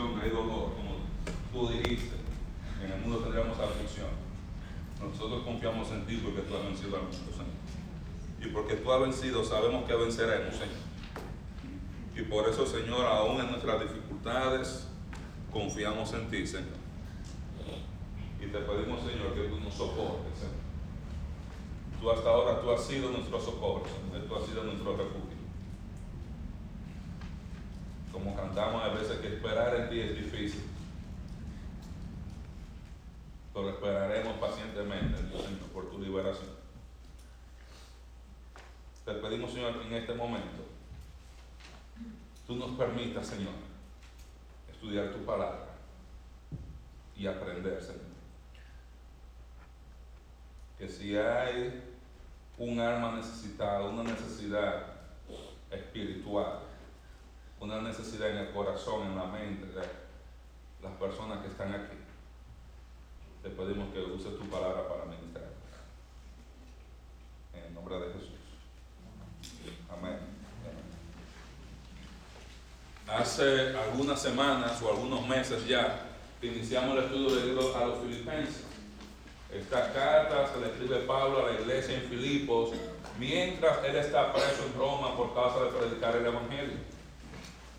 hay dolor, como tú dijiste. En el mundo tendríamos aflicción. Nosotros confiamos en ti porque tú has vencido al mundo, Señor. Y porque tú has vencido, sabemos que venceremos, Señor. Y por eso, Señor, aún en nuestras dificultades, confiamos en ti, Señor. Y te pedimos, Señor, que tú nos soportes, Señor. Tú hasta ahora, tú has sido nuestro socorro, Señor. Tú has sido nuestro refugio. Como cantamos a veces que esperar en ti es difícil. Pero esperaremos pacientemente, por tu liberación. Te pedimos, Señor, que en este momento tú nos permitas, Señor, estudiar tu palabra y aprender, Señor. Que si hay un alma necesitada, una necesidad espiritual, una necesidad en el corazón, en la mente de las personas que están aquí, te pedimos que uses tu palabra para ministrar. En el nombre de Jesús. Amén. Hace algunas semanas o algunos meses ya iniciamos el estudio del libro a los filipenses. Esta carta se le escribe Pablo a la iglesia en Filipos mientras él está preso en Roma por causa de predicar el Evangelio.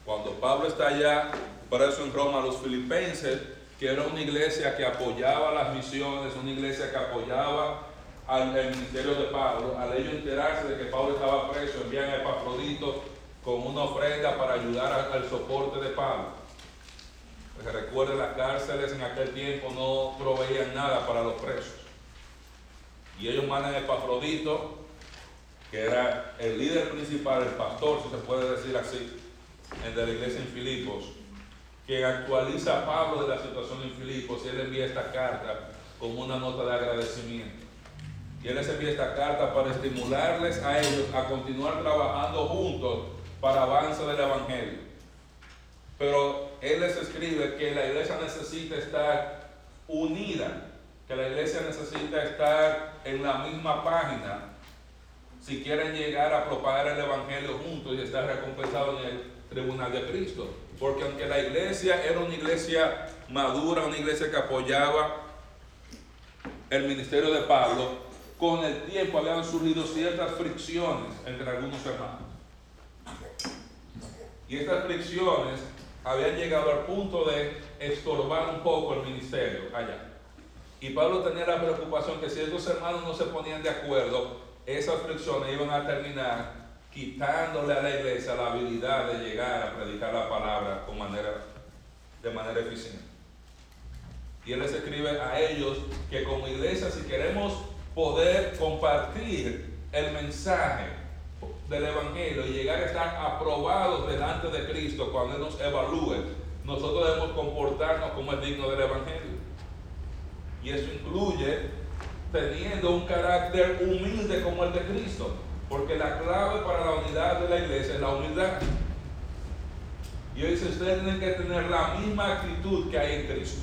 Cuando Pablo está allá preso en Roma, los filipenses, que era una iglesia que apoyaba las misiones, una iglesia que apoyaba al ministerio de Pablo, al ellos enterarse de que Pablo estaba preso, envían a Epafrodito con una ofrenda para ayudar al soporte de Pablo. Porque recuerden, las cárceles en aquel tiempo no proveían nada para los presos. Y ellos mandan a Epafrodito, que era el líder principal, el pastor, si se puede decir así, de la iglesia en Filipos, que actualiza a Pablo de la situación en Filipos y él envía esta carta como una nota de agradecimiento. Y él les envía esta carta para estimularles a ellos a continuar trabajando juntos para avance del Evangelio. Pero Él les escribe que la iglesia necesita estar unida, que la iglesia necesita estar en la misma página si quieren llegar a propagar el Evangelio juntos y estar recompensados en el tribunal de Cristo. Porque aunque la iglesia era una iglesia madura, una iglesia que apoyaba el ministerio de Pablo, con el tiempo habían surgido ciertas fricciones entre algunos hermanos. Y estas fricciones habían llegado al punto de estorbar un poco el ministerio allá. Y Pablo tenía la preocupación que si estos hermanos no se ponían de acuerdo, esas fricciones iban a terminar quitándole a la iglesia la habilidad de llegar a predicar la palabra con manera, de manera eficiente. Y él les escribe a ellos que como iglesia, si queremos poder compartir el mensaje del Evangelio y llegar a estar aprobados delante de Cristo cuando Él nos evalúe, nosotros debemos comportarnos como es digno del Evangelio. Y eso incluye teniendo un carácter humilde como el de Cristo, porque la clave para la unidad de la iglesia es la humildad. Y hoy dice, ustedes tienen que tener la misma actitud que hay en Cristo,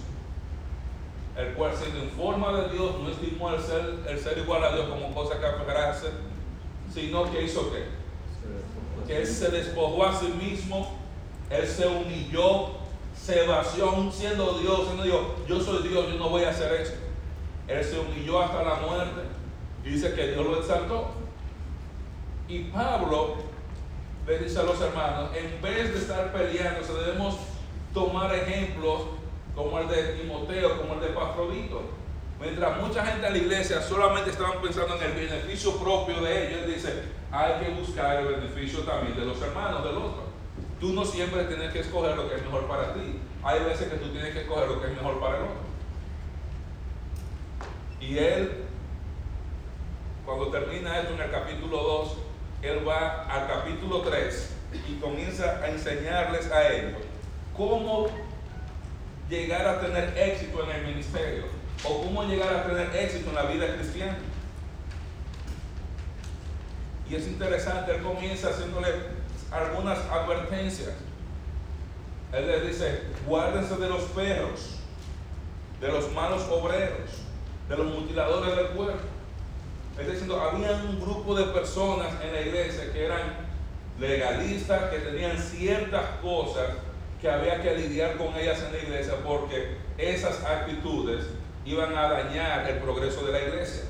el cual siendo en forma de Dios no estimó el ser, el ser igual a Dios como cosa que aferrarse, sino que hizo qué? Que Él se despojó a sí mismo, Él se humilló, se vació siendo Dios, siendo Dios, yo soy Dios, yo no voy a hacer esto. Él se humilló hasta la muerte dice que Dios lo exaltó. Y Pablo le dice a los hermanos, en vez de estar peleando, debemos tomar ejemplos como el de Timoteo, como el de Pafrodito. Mientras mucha gente en la iglesia solamente estaban pensando en el beneficio propio de ellos, dice, hay que buscar el beneficio también de los hermanos, del otro. Tú no siempre tienes que escoger lo que es mejor para ti. Hay veces que tú tienes que escoger lo que es mejor para el otro. Y él, cuando termina esto en el capítulo 2, él va al capítulo 3 y comienza a enseñarles a ellos cómo llegar a tener éxito en el ministerio o cómo llegar a tener éxito en la vida cristiana. Y es interesante, él comienza haciéndole algunas advertencias. Él les dice, guárdense de los perros, de los malos obreros, de los mutiladores del cuerpo. Es diciendo, había un grupo de personas en la iglesia que eran legalistas, que tenían ciertas cosas que había que lidiar con ellas en la iglesia porque esas actitudes iban a dañar el progreso de la iglesia.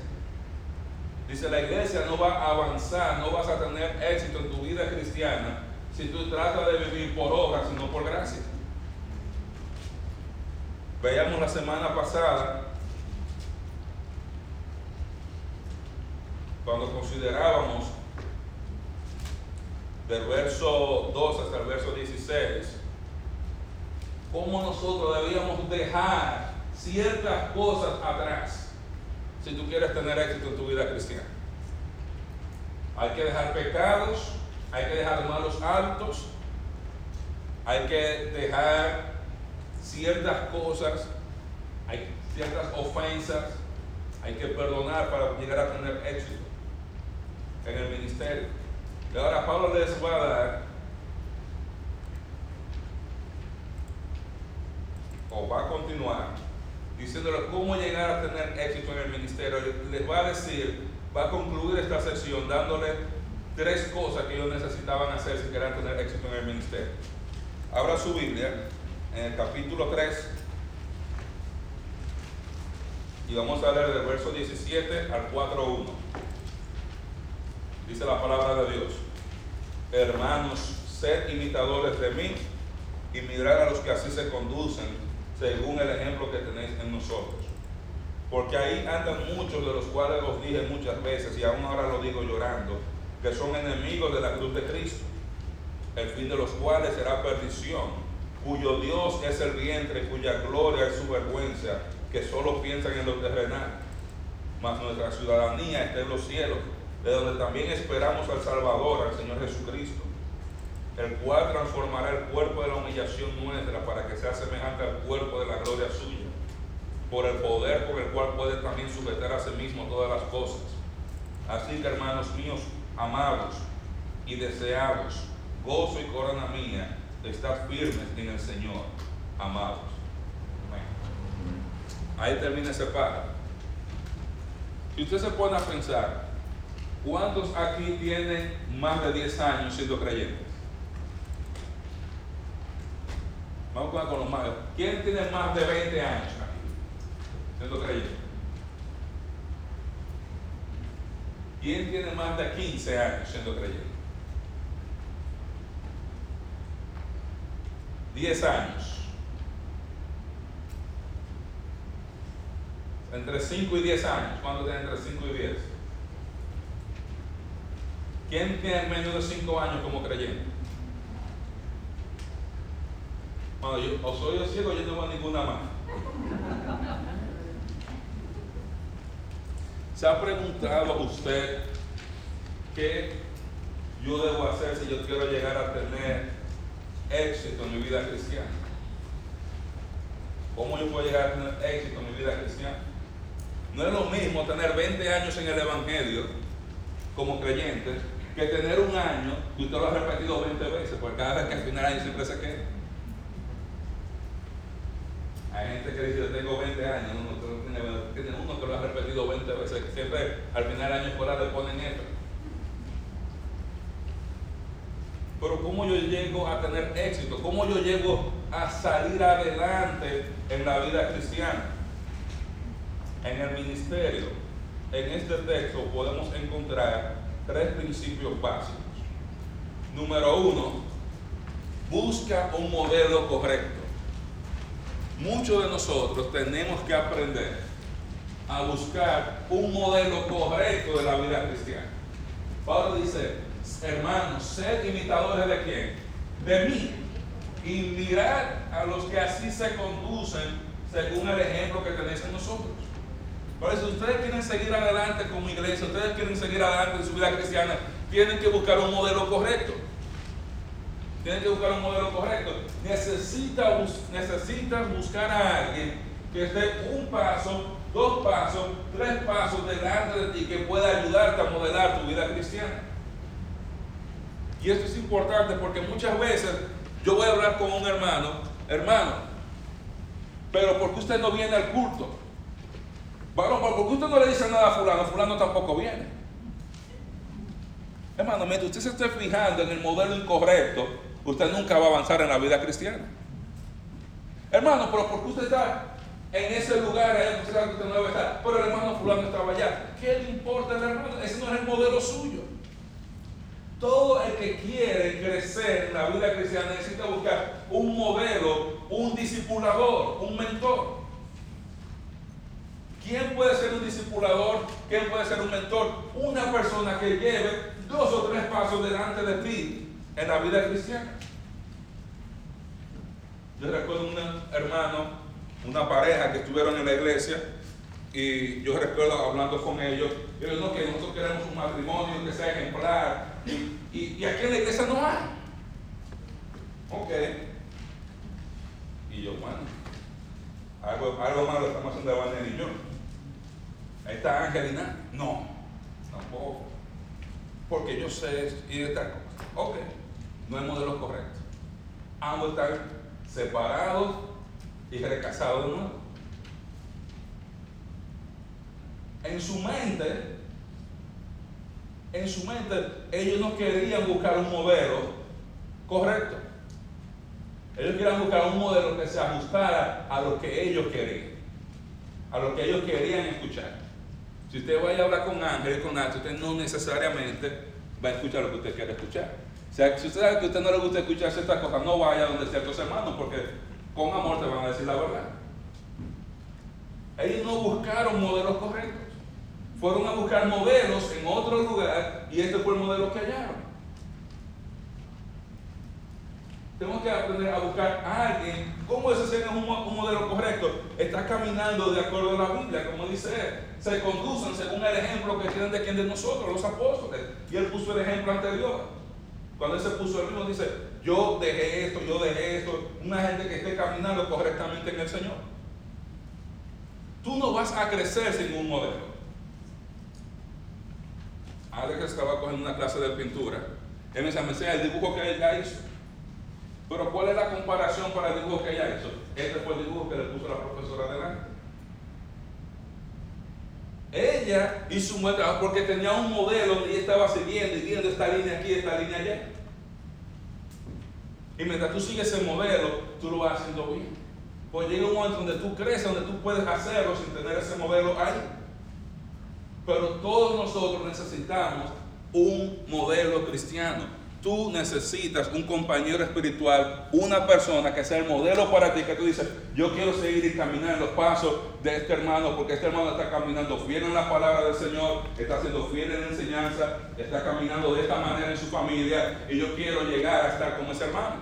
Dice, la iglesia no va a avanzar, no vas a tener éxito en tu vida cristiana si tú tratas de vivir por obra, sino por gracia. Veíamos la semana pasada, cuando considerábamos del verso 12 hasta el verso 16, cómo nosotros debíamos dejar ciertas cosas atrás si tú quieres tener éxito en tu vida cristiana. Hay que dejar pecados, hay que dejar malos hábitos, hay que dejar ciertas cosas, hay ciertas ofensas, hay que perdonar para llegar a tener éxito en el ministerio. Y ahora Pablo les va a dar, o va a continuar, diciéndoles cómo llegar a tener éxito en el ministerio. Les va a decir, va a concluir esta sesión dándole tres cosas que ellos necesitaban hacer si querían tener éxito en el ministerio. Abra su Biblia en el capítulo 3 y vamos a leer del verso 17 al 4.1. Dice la palabra de Dios, hermanos, sed imitadores de mí y mirad a los que así se conducen según el ejemplo que tenéis en nosotros. Porque ahí andan muchos de los cuales os dije muchas veces y aún ahora lo digo llorando que son enemigos de la cruz de Cristo, el fin de los cuales será perdición, cuyo Dios es el vientre, cuya gloria es su vergüenza, que solo piensan en lo terrenal. Mas nuestra ciudadanía está en los cielos, de donde también esperamos al Salvador, al Señor Jesucristo, el cual transformará el cuerpo de la humillación nuestra para que sea semejante al cuerpo de la gloria suya, por el poder con el cual puede también sujetar a sí mismo todas las cosas. Así que, hermanos míos, amados y deseados, gozo y corona mía, de estar firmes en el Señor, amados. Ahí termina ese párrafo. Si usted se pone a pensar, ¿cuántos aquí tienen más de 10 años siendo creyentes? Vamos con los más. ¿Quién tiene más de 20 años aquí siendo creyente? ¿Quién tiene más de 15 años siendo creyente? 10 años. Entre 5 y 10 años. ¿Cuánto tiene entre 5 y 10? ¿Quién tiene menos de 5 años como creyente? Bueno, yo, soy yo ciego, yo no veo ninguna más. ¿Se ha preguntado usted qué yo debo hacer si yo quiero llegar a tener éxito en mi vida cristiana? ¿Cómo yo puedo llegar a tener éxito en mi vida cristiana? No es lo mismo tener 20 años en el Evangelio como creyente que tener un año y usted lo ha repetido 20 veces, porque cada vez que al final año siempre se queda. Hay gente que dice, yo tengo 20 años, uno tiene, uno que lo ha repetido 20 veces, que siempre al final del año escolar le ponen esto. Pero ¿cómo yo llego a tener éxito? ¿Cómo yo llego a salir adelante en la vida cristiana? En el ministerio, en este texto podemos encontrar tres principios básicos. Número uno, busca un modelo correcto muchos de nosotros tenemos que aprender a buscar un modelo correcto de la vida cristiana. Pablo dice, hermanos, sed imitadores de quién? De mí. Y mirad a los que así se conducen según el ejemplo que tenéis en nosotros. Por eso, ustedes quieren seguir adelante como iglesia, ustedes quieren seguir adelante en su vida cristiana, tienen que buscar un modelo correcto. Tienen que buscar un modelo correcto. Necesita, necesitas buscar a alguien que esté un paso, dos pasos, tres pasos delante de ti que pueda ayudarte a modelar tu vida cristiana. Y esto es importante porque muchas veces yo voy a hablar con un hermano, hermano, pero ¿por qué usted no viene al culto? Bueno, ¿por qué usted no le dice nada a fulano? Fulano tampoco viene. Hermano, mientras usted se esté fijando en el modelo incorrecto, usted nunca va a avanzar en la vida cristiana. Hermano, pero ¿por qué usted está en ese lugar? Que usted no debe estar. Pero el hermano fulano estaba allá. ¿Qué le importa al hermano? Ese no es el modelo suyo. Todo el que quiere crecer en la vida cristiana necesita buscar un modelo, un discipulador, un mentor. ¿Quién puede ser un discipulador? ¿Quién puede ser un mentor? Una persona que lleve dos o tres pasos delante de ti en la vida cristiana. Yo recuerdo un hermano, una pareja que estuvieron en la iglesia y yo recuerdo hablando con ellos, ellos no, que nosotros queremos un matrimonio que sea ejemplar y, y, aquí en la iglesia no hay. Ok. Y yo, bueno, algo, algo malo estamos haciendo Daniel y yo. Está Angelina. No, tampoco. Porque yo sé y de tal cosa. Ok, no es modelo correcto. Ambos están separados y recasados de nuevo. En su mente, en su mente, ellos no querían buscar un modelo correcto. Ellos querían buscar un modelo que se ajustara a lo que ellos querían, a lo que ellos querían escuchar. Si usted vaya a hablar con Ángel y con Nacho, usted no necesariamente va a escuchar lo que usted quiere escuchar. O sea, si usted sabe que a usted no le gusta escuchar ciertas cosas, no vaya donde ciertos hermanos, porque con amor te van a decir la verdad. Ellos no buscaron modelos correctos. Fueron a buscar modelos en otro lugar y este fue el modelo que hallaron. Tenemos que aprender a buscar a alguien. ¿Cómo ese es un, modelo correcto? Está caminando de acuerdo a la Biblia, como dice él. Se conducen según el ejemplo que tienen de quien de nosotros, los apóstoles. Y él puso el ejemplo anterior. Cuando él se puso el mismo, dice, yo dejé esto, yo dejé esto. Una gente que esté caminando correctamente en el Señor. Tú no vas a crecer sin un modelo. Alex estaba cogiendo una clase de pintura. Él me decía, el dibujo que ella hizo. Pero ¿cuál es la comparación para el dibujo que ella hizo? Este fue el dibujo que le puso la profesora delante. Ella hizo un buen trabajo porque tenía un modelo y estaba siguiendo y viendo esta línea aquí, esta línea allá. Y mientras tú sigues ese modelo, tú lo vas haciendo bien. Pues llega un momento donde tú creces, donde tú puedes hacerlo sin tener ese modelo ahí. Pero todos nosotros necesitamos un modelo cristiano. Tú necesitas un compañero espiritual, una persona que sea el modelo para ti, que tú dices, yo quiero seguir y caminar en los pasos de este hermano, porque este hermano está caminando fiel en la palabra del Señor, está siendo fiel en la enseñanza, está caminando de esta manera en su familia, y yo quiero llegar a estar como ese hermano.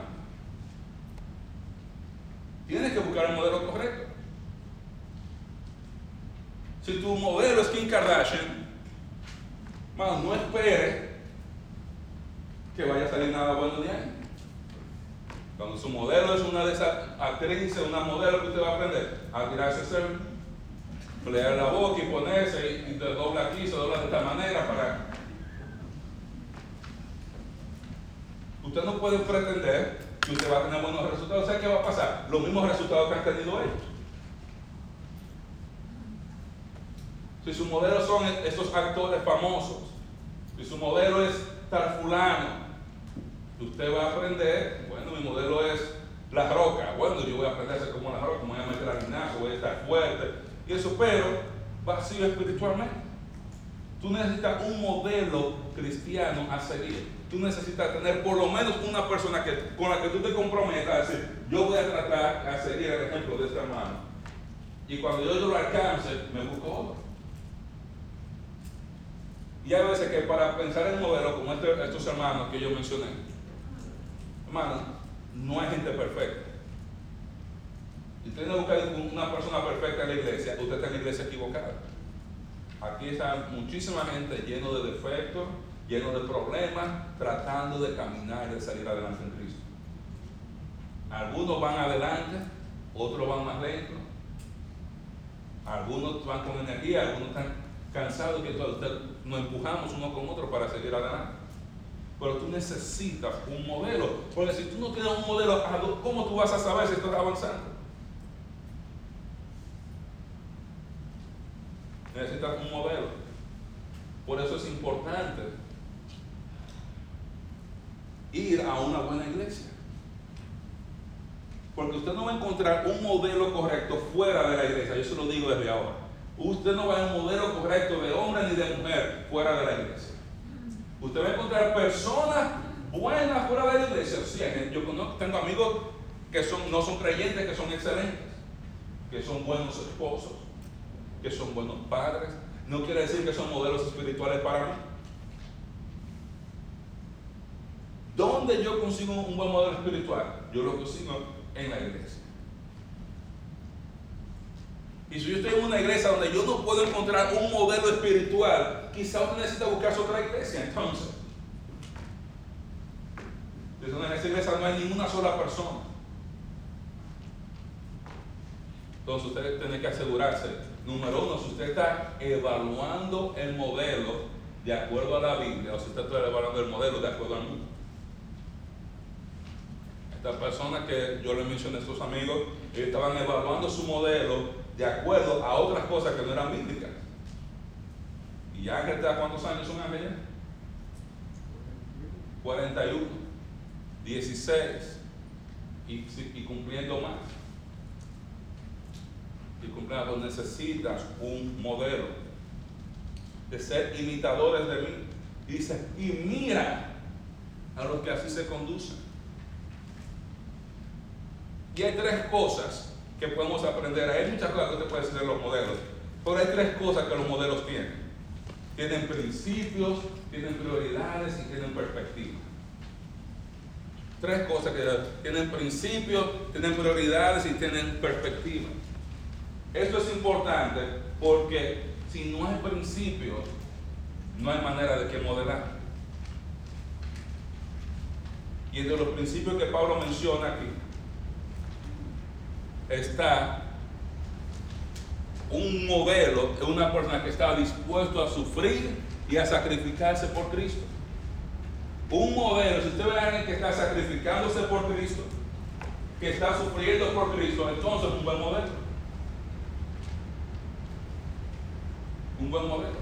Tienes que buscar el modelo correcto. Si tu modelo es Kim Kardashian, no esperes que vaya a salir nada bueno de ahí. Cuando su modelo es una de esas actrices, una modelo que usted va a aprender a tirarse ser, pelear la boca y ponerse y, te dobla aquí, se dobla de esta manera para. Usted no puede pretender que usted va a tener buenos resultados. ¿Sabe qué va a pasar? Los mismos resultados que han tenido ellos. Si su modelo son estos actores famosos, si su modelo es tal fulano, usted va a aprender, bueno, mi modelo es la roca, bueno, yo voy a aprender a ser como la roca, me voy a meter al gimnasio, voy a estar fuerte, y eso, pero vacío espiritualmente. Tú necesitas un modelo cristiano a seguir. Tú necesitas tener por lo menos una persona que, con la que tú te comprometas a decir, yo voy a tratar a seguir el ejemplo de este hermano. Y cuando yo lo alcance, me busco otro. Y hay veces que para pensar en un modelo como este, estos hermanos que yo mencioné, hermano, no hay gente perfecta. Si usted no busca una persona perfecta en la iglesia, usted está en la iglesia equivocada. Aquí está muchísima gente lleno de defectos, lleno de problemas, tratando de caminar y de salir adelante en Cristo. Algunos van adelante, otros van más lento. Algunos van con energía, algunos están cansados que nos empujamos uno con otro para seguir adelante. Pero tú necesitas un modelo. Porque si tú no tienes un modelo, ¿cómo tú vas a saber si estás avanzando? Necesitas un modelo. Por eso es importante ir a una buena iglesia. Porque usted no va a encontrar un modelo correcto fuera de la iglesia, yo se lo digo desde ahora. Usted no va a ver un modelo correcto de hombre ni de mujer fuera de la iglesia. Usted va a encontrar personas buenas fuera de la iglesia. Sí, yo tengo amigos que son, no son creyentes, que son excelentes, que son buenos esposos, que son buenos padres. No quiere decir que son modelos espirituales para mí. ¿Dónde yo consigo un buen modelo espiritual? Yo lo consigo en la iglesia. Y si yo estoy en una iglesia donde yo no puedo encontrar un modelo espiritual, quizá usted necesita buscar otra iglesia entonces. Entonces en esa iglesia no hay ninguna sola persona. Entonces usted tiene que asegurarse, número uno, si usted está evaluando el modelo de acuerdo a la Biblia, o si usted está evaluando el modelo de acuerdo al mundo. Estas personas que yo le mencioné a estos amigos, estaban evaluando su modelo de acuerdo a otras cosas que no eran bíblicas. ¿Y Ángel cuántos años son Ángel? 41, 16 y, y cumpliendo más. Y cumpliendo, necesitas un modelo de ser imitadores de mí. dice, y mira a los que así se conducen. Y hay tres cosas que podemos aprender. Hay muchas cosas que usted puede decir de los modelos, pero hay tres cosas que los modelos tienen. Tienen principios, tienen prioridades y tienen perspectiva. Tres cosas que tienen principios, tienen prioridades y tienen perspectiva. Esto es importante porque si no hay principios, no hay manera de que modelar. Y entre los principios que Pablo menciona aquí está un modelo de una persona que está dispuesto a sufrir y a sacrificarse por Cristo. Un modelo, si usted ve a alguien que está sacrificándose por Cristo, que está sufriendo por Cristo, entonces es un buen modelo. Un buen modelo.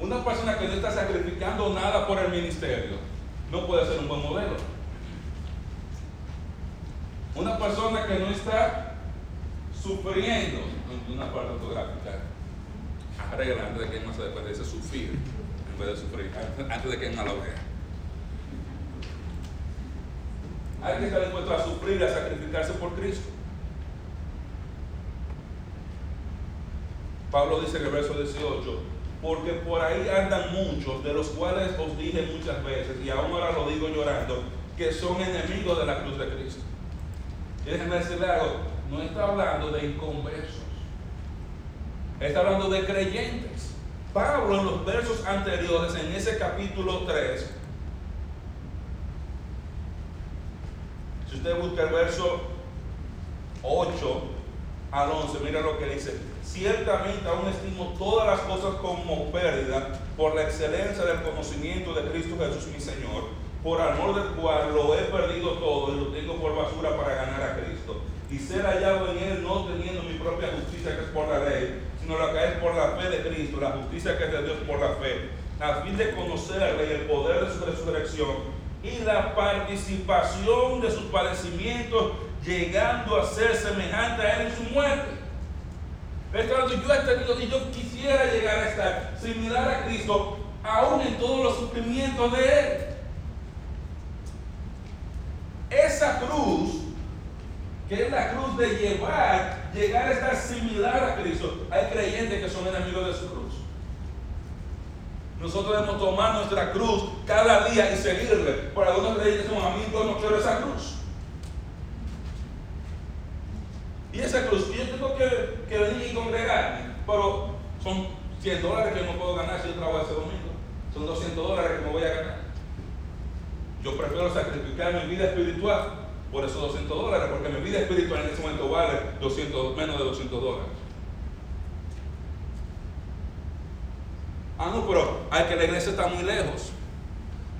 Una persona que no está sacrificando nada por el ministerio, no puede ser un buen modelo. Una persona que no está sufriendo, una parte ortográfica, arregla antes de que no se después de sufrir, en vez de sufrir, antes de que no lo vea. Hay que estar dispuesto a sufrir, a sacrificarse por Cristo. Pablo dice en el verso 18, porque por ahí andan muchos, de los cuales os dije muchas veces, y aún ahora lo digo llorando, que son enemigos de la cruz de Cristo. Y déjenme decirle algo, no está hablando de inconversos, está hablando de creyentes. Pablo en los versos anteriores, en ese capítulo 3, si usted busca el verso 8 al 11, mira lo que dice. Ciertamente aún estimo todas las cosas como pérdida por la excelencia del conocimiento de Cristo Jesús mi Señor, por amor del cual lo he perdido todo y lo tengo por basura para ganar a Cristo y ser hallado en él no teniendo mi propia justicia que es por la ley, sino la que por la fe de Cristo, la justicia que es de Dios por la fe, a fin de conocerle y el poder de su resurrección y la participación de sus padecimientos, llegando a ser semejante a él en su muerte. Claro, yo he tenido y yo quisiera llegar a estar similar a Cristo, aún en todos los sufrimientos de él. Esa cruz que es la cruz de llevar, llegar a estar similar a Cristo. Hay creyentes que son enemigos de su cruz. Nosotros debemos tomar nuestra cruz cada día y seguirle. Por algunos creyentes son a mí, yo no quiero esa cruz. Y esa cruz, yo tengo que, que venir y congregarme, pero son 100 dólares que no puedo ganar si yo trabajo ese domingo. Son 200 dólares que me voy a ganar. Yo prefiero sacrificar mi vida espiritual por esos 200 dólares, porque mi vida espiritual en ese momento vale 200, menos de 200 dólares. Ah, no, pero hay que la iglesia está muy lejos.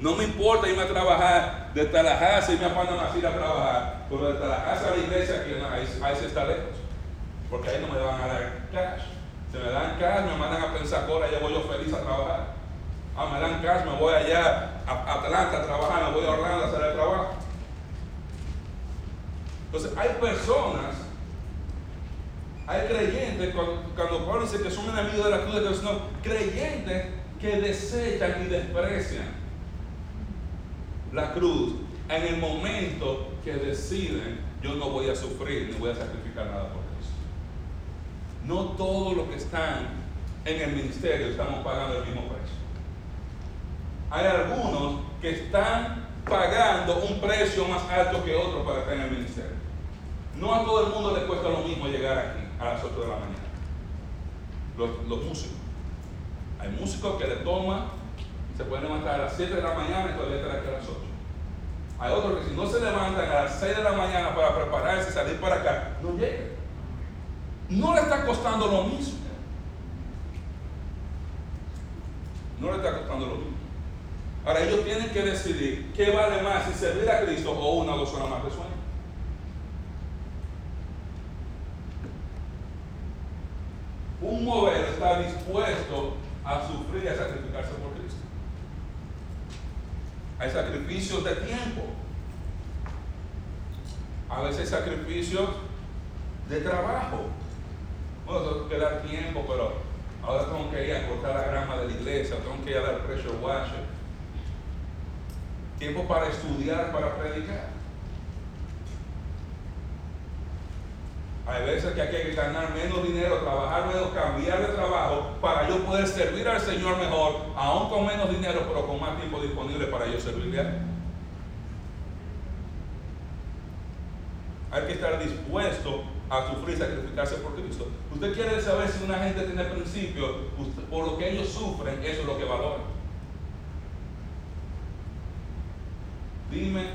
No me importa irme a trabajar de Tallahassee y me mandan a ir a trabajar, pero de Tallahassee a la iglesia, aquí, ahí, ahí se está lejos. Porque ahí no me van a dar cash. Se me dan cash, me mandan a Pensacola, ya voy yo feliz a trabajar. Ah, me dan cash, me voy allá a Atlanta a trabajar, me voy a Orlando a hacer el trabajo. Entonces hay personas, hay creyentes, cuando, Pablo dice que son enemigos de la cruz de Dios, no, creyentes que desechan y desprecian la cruz en el momento que deciden, yo no voy a sufrir ni voy a sacrificar nada por Cristo. No todos los que están en el ministerio estamos pagando el mismo precio. Hay algunos que están pagando un precio más alto que otros para estar en el ministerio. No a todo el mundo le cuesta lo mismo llegar aquí a las 8 de la mañana. Los, músicos. Hay músicos que le toman, se pueden levantar a las 7 de la mañana y todavía estar aquí a las 8. Hay otros que si no se levantan a las 6 de la mañana para prepararse y salir para acá, no llegan. No le está costando lo mismo. No le está costando lo mismo. Ahora ellos tienen que decidir qué vale más, si servir a Cristo o una o dos horas más de sueño. Un modelo está dispuesto a sufrir y a sacrificarse por Cristo. Hay sacrificios de tiempo. A veces sacrificios de trabajo. Bueno, tengo que dar tiempo, pero ahora tengo que ir a cortar la grama de la iglesia, tengo que ir a dar pressure washer. Tiempo para estudiar, para predicar. Hay veces que hay que ganar menos dinero, trabajar menos, cambiar de trabajo para yo poder servir al Señor mejor, aún con menos dinero, pero con más tiempo disponible para yo servirle. Hay que estar dispuesto a sufrir y sacrificarse por Cristo. Usted quiere saber si una gente tiene principios, por lo que ellos sufren, eso es lo que valoran. Dime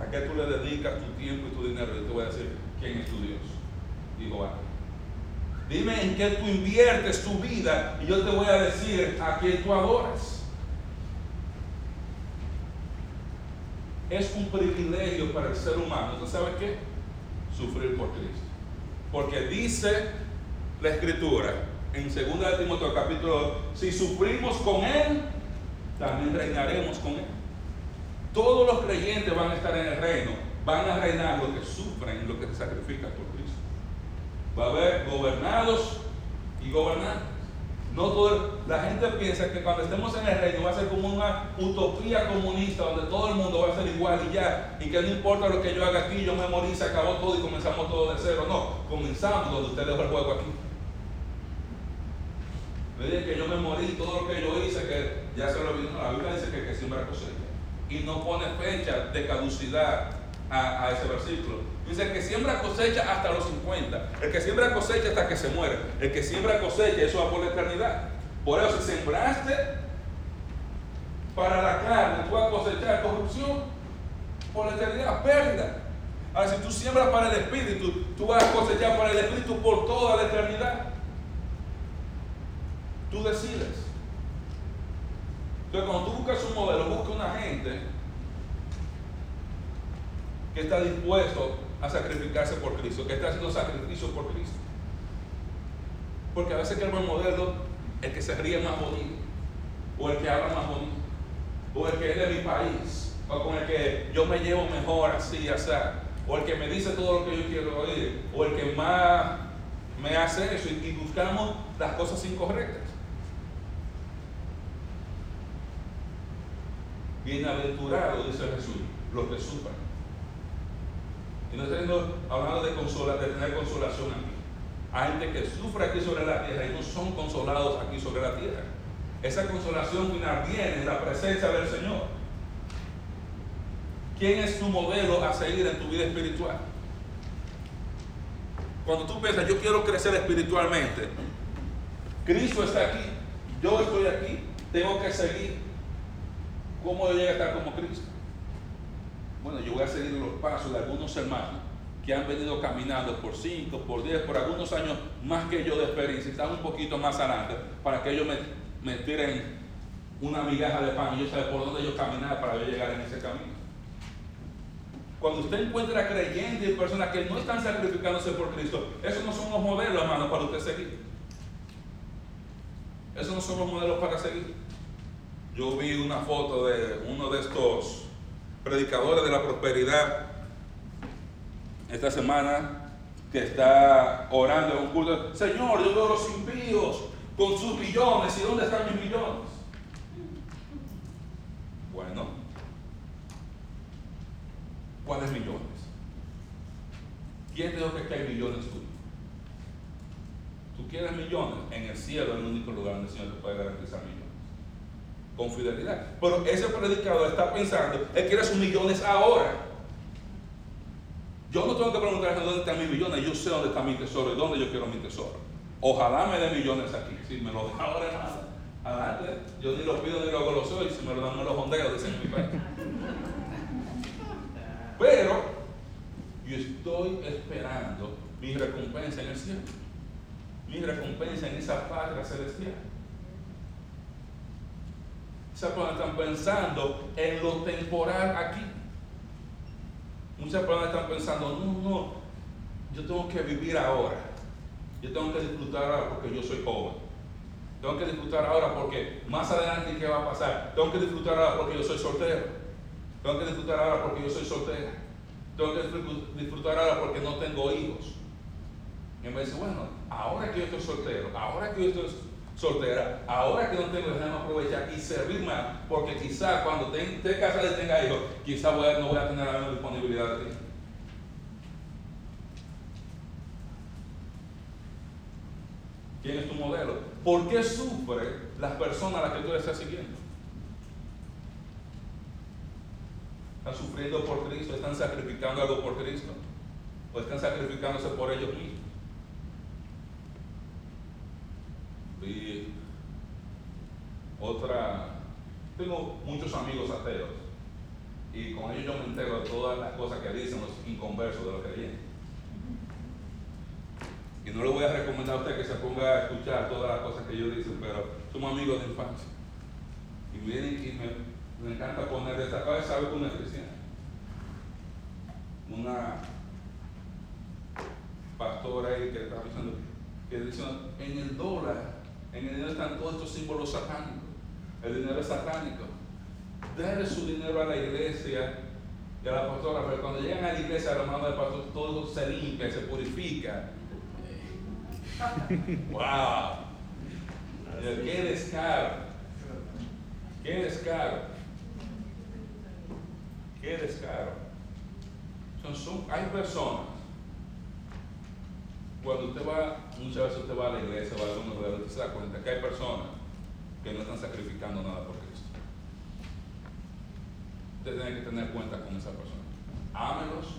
a qué tú le dedicas tu tiempo y tu dinero. Yo te voy a decir quién es tu Dios dijo Dime en qué tú inviertes tu vida y yo te voy a decir a quién tú adoras. Es un privilegio para el ser humano. ¿Tú sabes qué? Sufrir por Cristo. Porque dice la escritura en 2 de Timoteo capítulo, si sufrimos con Él, también reinaremos con Él. Todos los creyentes van a estar en el reino, van a reinar los que sufren, los que sacrifican por va a haber gobernados y gobernantes. No todo, la gente piensa que cuando estemos en el reino va a ser como una utopía comunista donde todo el mundo va a ser igual y ya, y que no importa lo que yo haga aquí, yo me morí, se acabó todo y comenzamos todo de cero. No, comenzamos donde usted dejó el juego aquí. Le que yo me morí, todo lo que yo hice, que ya se lo vino. La Biblia dice que, que siembra cosecha. Y no pone fecha de caducidad a, ese versículo. Dice que siembra cosecha hasta los 50. El que siembra cosecha hasta que se muere. El que siembra cosecha, eso va por la eternidad. Por eso, si sembraste para la carne, tú vas a cosechar corrupción por la eternidad, pérdida. Ahora, si tú siembras para el espíritu, tú vas a cosechar para el espíritu por toda la eternidad. Tú decides. Entonces, cuando tú buscas un modelo, busca una gente que está dispuesto a sacrificarse por Cristo, que está haciendo sacrificios por Cristo. Porque a veces queremos el modelo el que se ríe más bonito, o el que habla más bonito, o el que es de mi país, o con el que yo me llevo mejor así, así, o el que me dice todo lo que yo quiero oír, o el que más me hace eso, y buscamos las cosas incorrectas. Bienaventurado, dice Jesús, los que sufren no estoy hablando de, consola, de tener consolación aquí. Hay gente que sufre aquí sobre la tierra y no son consolados aquí sobre la tierra. Esa consolación viene en la presencia del Señor. ¿Quién es tu modelo a seguir en tu vida espiritual? Cuando tú piensas, yo quiero crecer espiritualmente, Cristo está aquí, yo estoy aquí, tengo que seguir. ¿Cómo yo llego a estar como Cristo? Bueno, yo voy a seguir los pasos de algunos hermanos que han venido caminando por 5, por 10, por algunos años más que yo de experiencia, están un poquito más adelante, para que ellos me, tiren una migaja de pan y yo saber por dónde yo caminar para yo llegar en ese camino. Cuando usted encuentra creyentes y personas que no están sacrificándose por Cristo, esos no son los modelos, hermano, para usted seguir. Esos no son los modelos para seguir. Yo vi una foto de uno de estos predicadores de la prosperidad esta semana que está orando en un culto, Señor, yo veo los impíos con sus millones, ¿y dónde están mis millones? Bueno, ¿cuáles millones? ¿Quién te dijo que hay millones tuyos? Tú quieres millones, en el cielo es el único lugar donde el Señor te puede garantizar millones. Con fidelidad. Pero ese predicador está pensando, él quiere sus millones ahora. Yo no tengo que preguntarle dónde están mis millones, yo sé dónde está mi tesoro y dónde yo quiero mi tesoro. Ojalá me dé millones aquí. Si me lo da ahora nada, adelante. Yo ni lo pido ni lo goloseo y si me lo dan me lo jondeo, dicen en mi país. Pero yo estoy esperando mi recompensa en el cielo. Mi recompensa en esa patria celestial. Muchas personas están pensando en lo temporal aquí. Muchas personas están pensando, no, no, yo tengo que vivir ahora. Yo tengo que disfrutar ahora porque yo soy joven. Tengo que disfrutar ahora porque más adelante ¿qué va a pasar? Tengo que disfrutar ahora porque yo soy soltero. Tengo que disfrutar ahora porque yo soy soltera. Tengo que disfrutar ahora porque no tengo hijos. Y me dice, bueno, ahora que yo estoy soltero, ahora que yo estoy soltera, ahora que no tengo, déjame aprovechar y servir más, porque quizás cuando esté casada y tenga hijos, quizás no voy a tener la misma disponibilidad de ti. ¿Quién es tu modelo? ¿Por qué sufren las personas a las que tú estás siguiendo? ¿Están sufriendo por Cristo? ¿Están sacrificando algo por Cristo? ¿O están sacrificándose por ellos mismos? Y otra, tengo muchos amigos ateos y con ellos yo me entero de todas las cosas que dicen los inconversos de los creyentes. Y no le voy a recomendar a usted que se ponga a escuchar todas las cosas que ellos dicen, pero somos amigos de infancia. Y vienen y me, me encanta poner esta cabeza, sabe que una cristiana. Una pastora ahí que está diciendo que dice, en el dólar, en el dinero están todos estos símbolos satánicos. El dinero es satánico. Dale su dinero a la iglesia y a la pastora, pero cuando llegan a la iglesia, a la mano del pastor, todo se limpia, se purifica ¡Wow! ¡Qué descaro! ¡Qué descaro! ¡Qué descaro! Son, hay personas, cuando usted va, muchas veces usted va a la iglesia, va a algún lugar, usted se da cuenta que hay personas que no están sacrificando nada por Cristo. Usted tiene que tener cuenta con esa persona. Ámelos.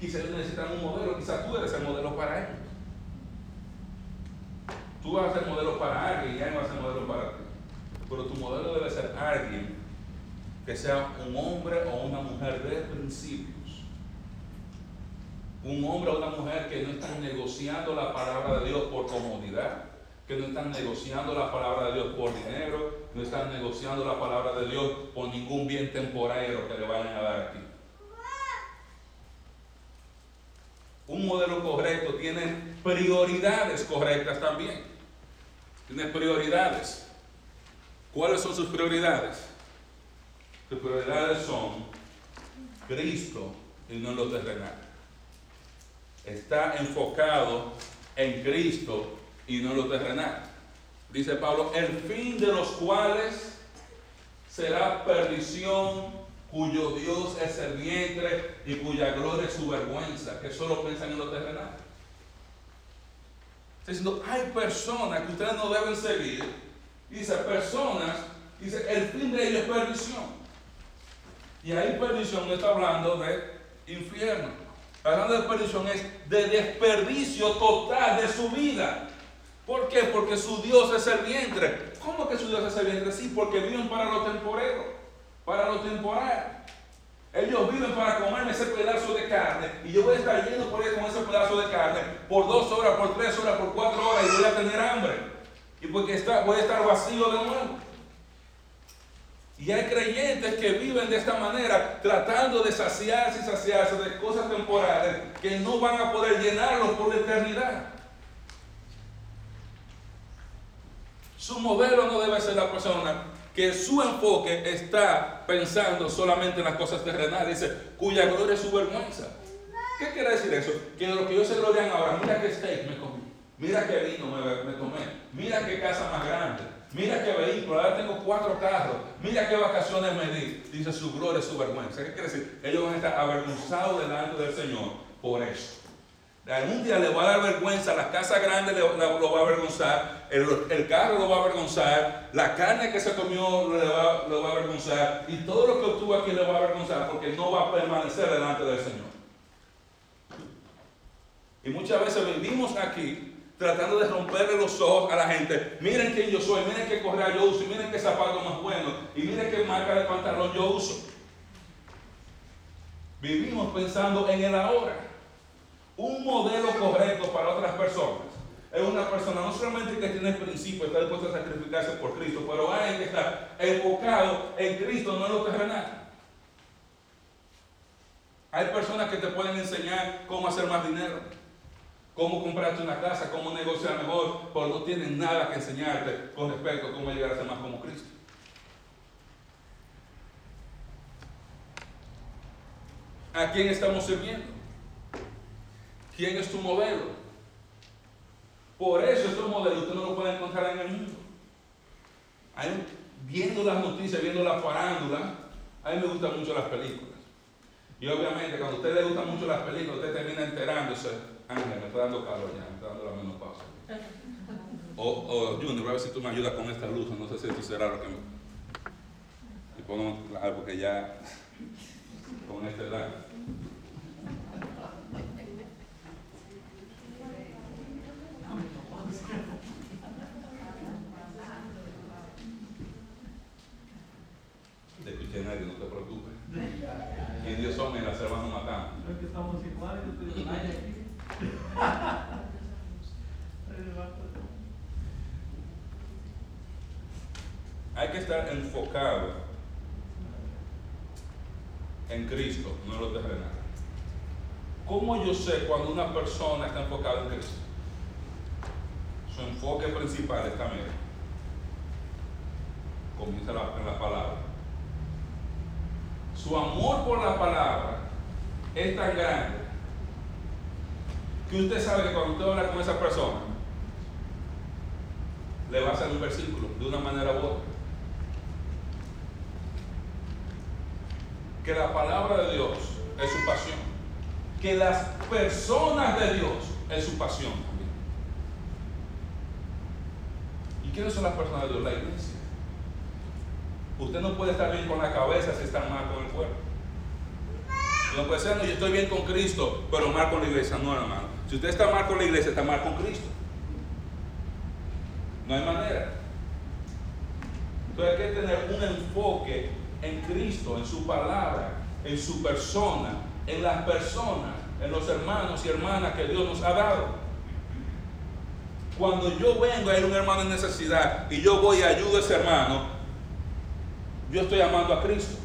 Quizá ellos necesitan un modelo, quizá tú eres el modelo para ellos. Tú vas a ser modelo para alguien y alguien va a ser modelo para ti. Pero tu modelo debe ser alguien que sea un hombre o una mujer de principios. Un hombre o una mujer que no están negociando la palabra de Dios por comodidad, que no están negociando la palabra de Dios por dinero, no están negociando la palabra de Dios por ningún bien temporero que le vayan a dar aquí. Un modelo correcto tiene prioridades correctas también. Tiene prioridades. ¿Cuáles son sus prioridades? Sus prioridades son Cristo y no lo terrenal. Está enfocado en Cristo y no lo terrenal. Dice Pablo, el fin de los cuales será perdición, cuyo Dios es el vientre y cuya gloria es su vergüenza, que solo piensan en lo terrenal. Está diciendo, hay personas que ustedes no deben seguir. Dice, personas, dice, el fin de ellos es perdición. Y ahí perdición está hablando de infierno. Hablando de perdición es de desperdicio total de su vida. ¿Por qué? Porque su Dios es el vientre. ¿Cómo que su Dios es el vientre? Sí, porque viven para lo temporero, para lo temporal. Ellos viven para comerme ese pedazo de carne y yo voy a estar yendo por ahí con ese pedazo de carne por dos horas, por tres horas, por cuatro horas y voy a tener hambre. Y porque está, voy a estar vacío de nuevo. Y hay creyentes que viven de esta manera, tratando de saciarse y saciarse de cosas temporales que no van a poder llenarlos por la eternidad. Su modelo no debe ser la persona que su enfoque está pensando solamente en las cosas terrenales, dice, cuya gloria es su vergüenza. ¿Qué quiere decir eso? Que de lo que ellos se glorian ahora, mira qué steak me comí, mira qué vino me, me tomé, mira qué casa más grande, mira qué vehículo, ahora tengo cuatro carros, mira qué vacaciones me di. Dice su gloria, su vergüenza. ¿Qué quiere decir? Ellos van a estar avergonzados delante del Señor por eso. Algún día le va a dar vergüenza, la casa grande lo va a avergonzar, el, carro lo va a avergonzar, la carne que se comió lo va a avergonzar y todo lo que obtuvo aquí le va a avergonzar porque no va a permanecer delante del Señor. Y muchas veces vivimos aquí tratando de romperle los ojos a la gente. Miren quién yo soy, miren qué correa yo uso, y miren qué zapato más bueno, y miren qué marca de pantalón yo uso. Vivimos pensando en el ahora un modelo correcto para otras personas es una persona no solamente que tiene principio, está dispuesta a sacrificarse por Cristo, pero alguien que está enfocado en Cristo, no en lo terrenal. Hay personas que te pueden enseñar cómo hacer más dinero, cómo comprarte una casa, cómo negociar mejor, pero no tienen nada que enseñarte con respecto a cómo llegar a ser más como Cristo. ¿A quién estamos sirviendo? ¿Quién es tu modelo? Por eso estos modelos usted no lo puede encontrar en el mundo. viendo las noticias, viendo la farándula, a mí me gustan mucho las películas. Y obviamente cuando a usted le gustan mucho las películas, usted termina enterándose, Ángel, me está dando calor ya, me está dando la menopausa. O, o Junior, a ver si tú me ayudas con esta luz, no sé si esto será lo que me... Y pongo, claro, porque ya con este edad. nadie, no te preocupes. Y Dios son, mira, se van a matar. que estamos igual, yo estoy Hay que estar enfocado en Cristo, no en lo terrenal. ¿Cómo yo sé cuando una persona está enfocada en Cristo? Su enfoque principal está, mira, comienza en la palabra su amor por la palabra es tan grande que usted sabe que cuando usted habla con esa persona, le va a hacer un versículo de una manera u otra. Que la palabra de Dios es su pasión. Que las personas de Dios es su pasión también. ¿Y quiénes son las personas de Dios? La iglesia. Usted no puede estar bien con la cabeza si está mal con el cuerpo. No puede ser, no, yo estoy bien con Cristo, pero mal con la iglesia. No, hermano. Si usted está mal con la iglesia, está mal con Cristo. No hay manera. Entonces hay que tener un enfoque en Cristo, en su palabra, en su persona, en las personas, en los hermanos y hermanas que Dios nos ha dado. Cuando yo vengo a ir un hermano en necesidad y yo voy y ayudo a ese hermano, yo estoy amando a Cristo.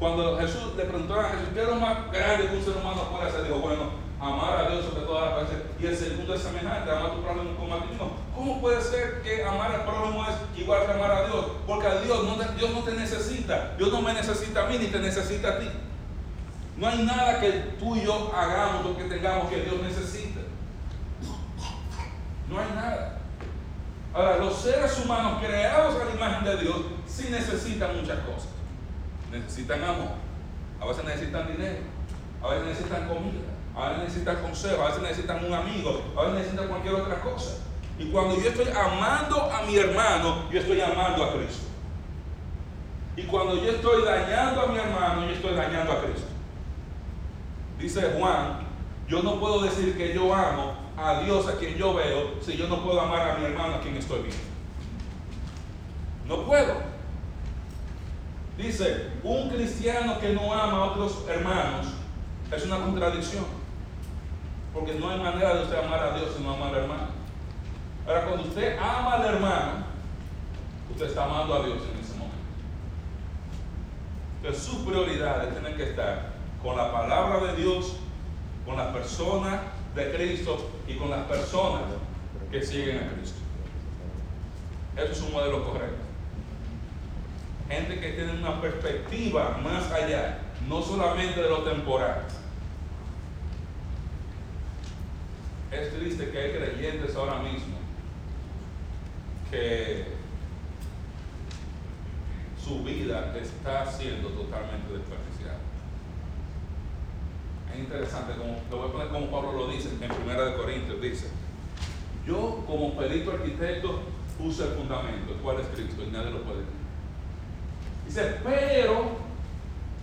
Cuando Jesús le preguntó a Jesús, ¿qué es lo más grande que un ser humano puede hacer? Dijo, bueno, amar a Dios sobre todas las cosas. Y el segundo es semejante, amar tu prójimo como a ti mismo. ¿Cómo puede ser que amar al prójimo es igual que amar a Dios? Porque a Dios no, Dios no te necesita. Dios no me necesita a mí ni te necesita a ti. No hay nada que tú y yo hagamos o que tengamos que Dios necesite. No hay nada. Ahora, los seres humanos creados a la imagen de Dios sí necesitan muchas cosas. Necesitan amor, a veces necesitan dinero, a veces necesitan comida, a veces necesitan consejo, a veces necesitan un amigo, a veces necesitan cualquier otra cosa. Y cuando yo estoy amando a mi hermano, yo estoy amando a Cristo. Y cuando yo estoy dañando a mi hermano, yo estoy dañando a Cristo. Dice Juan, yo no puedo decir que yo amo a Dios a quien yo veo si yo no puedo amar a mi hermano a quien estoy viendo? No puedo. Dice, un cristiano que no ama a otros hermanos es una contradicción. Porque no hay manera de usted amar a Dios si no ama al hermano. Ahora, cuando usted ama al hermano, usted está amando a Dios en ese momento. Entonces, sus prioridades tienen que estar con la palabra de Dios, con las personas de Cristo y con las personas que siguen a Cristo. Eso es un modelo correcto. Gente que tiene una perspectiva más allá, no solamente de lo temporal, es triste que hay creyentes ahora mismo que su vida está siendo totalmente desperdiciada. Es interesante, como, lo voy a poner como Pablo lo dice en 1 Corintios, dice, yo como perito arquitecto puse el fundamento, ¿cuál es Cristo? Y nadie lo puede decir. Dice, pero,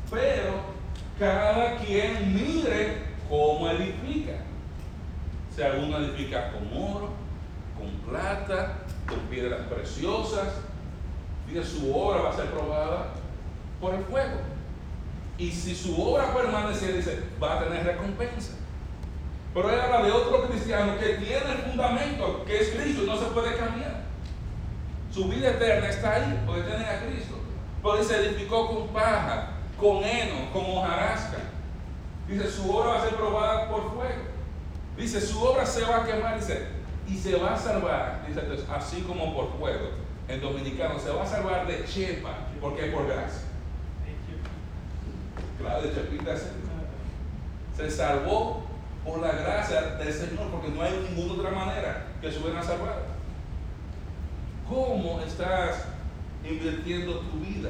pero, cada quien mire cómo edifica. Si alguno edifica con oro, con plata, con piedras preciosas, dice su obra va a ser probada por el fuego. Y si su obra permanece, dice, va a tener recompensa. Pero él habla de otro cristiano que tiene el fundamento, que es Cristo, no se puede cambiar. Su vida eterna está ahí, porque tiene a Cristo. Pero se edificó con paja, con heno, con hojarasca. Dice, su obra va a ser probada por fuego. Dice, su obra se va a quemar, dice, y se va a salvar, dice, así como por fuego. En dominicano se va a salvar de chepa, porque es por gracia. Claro, de chepita se salvó por la gracia del Señor, porque no hay ninguna otra manera que se hubieran salvado. ¿Cómo estás invirtiendo tu vida?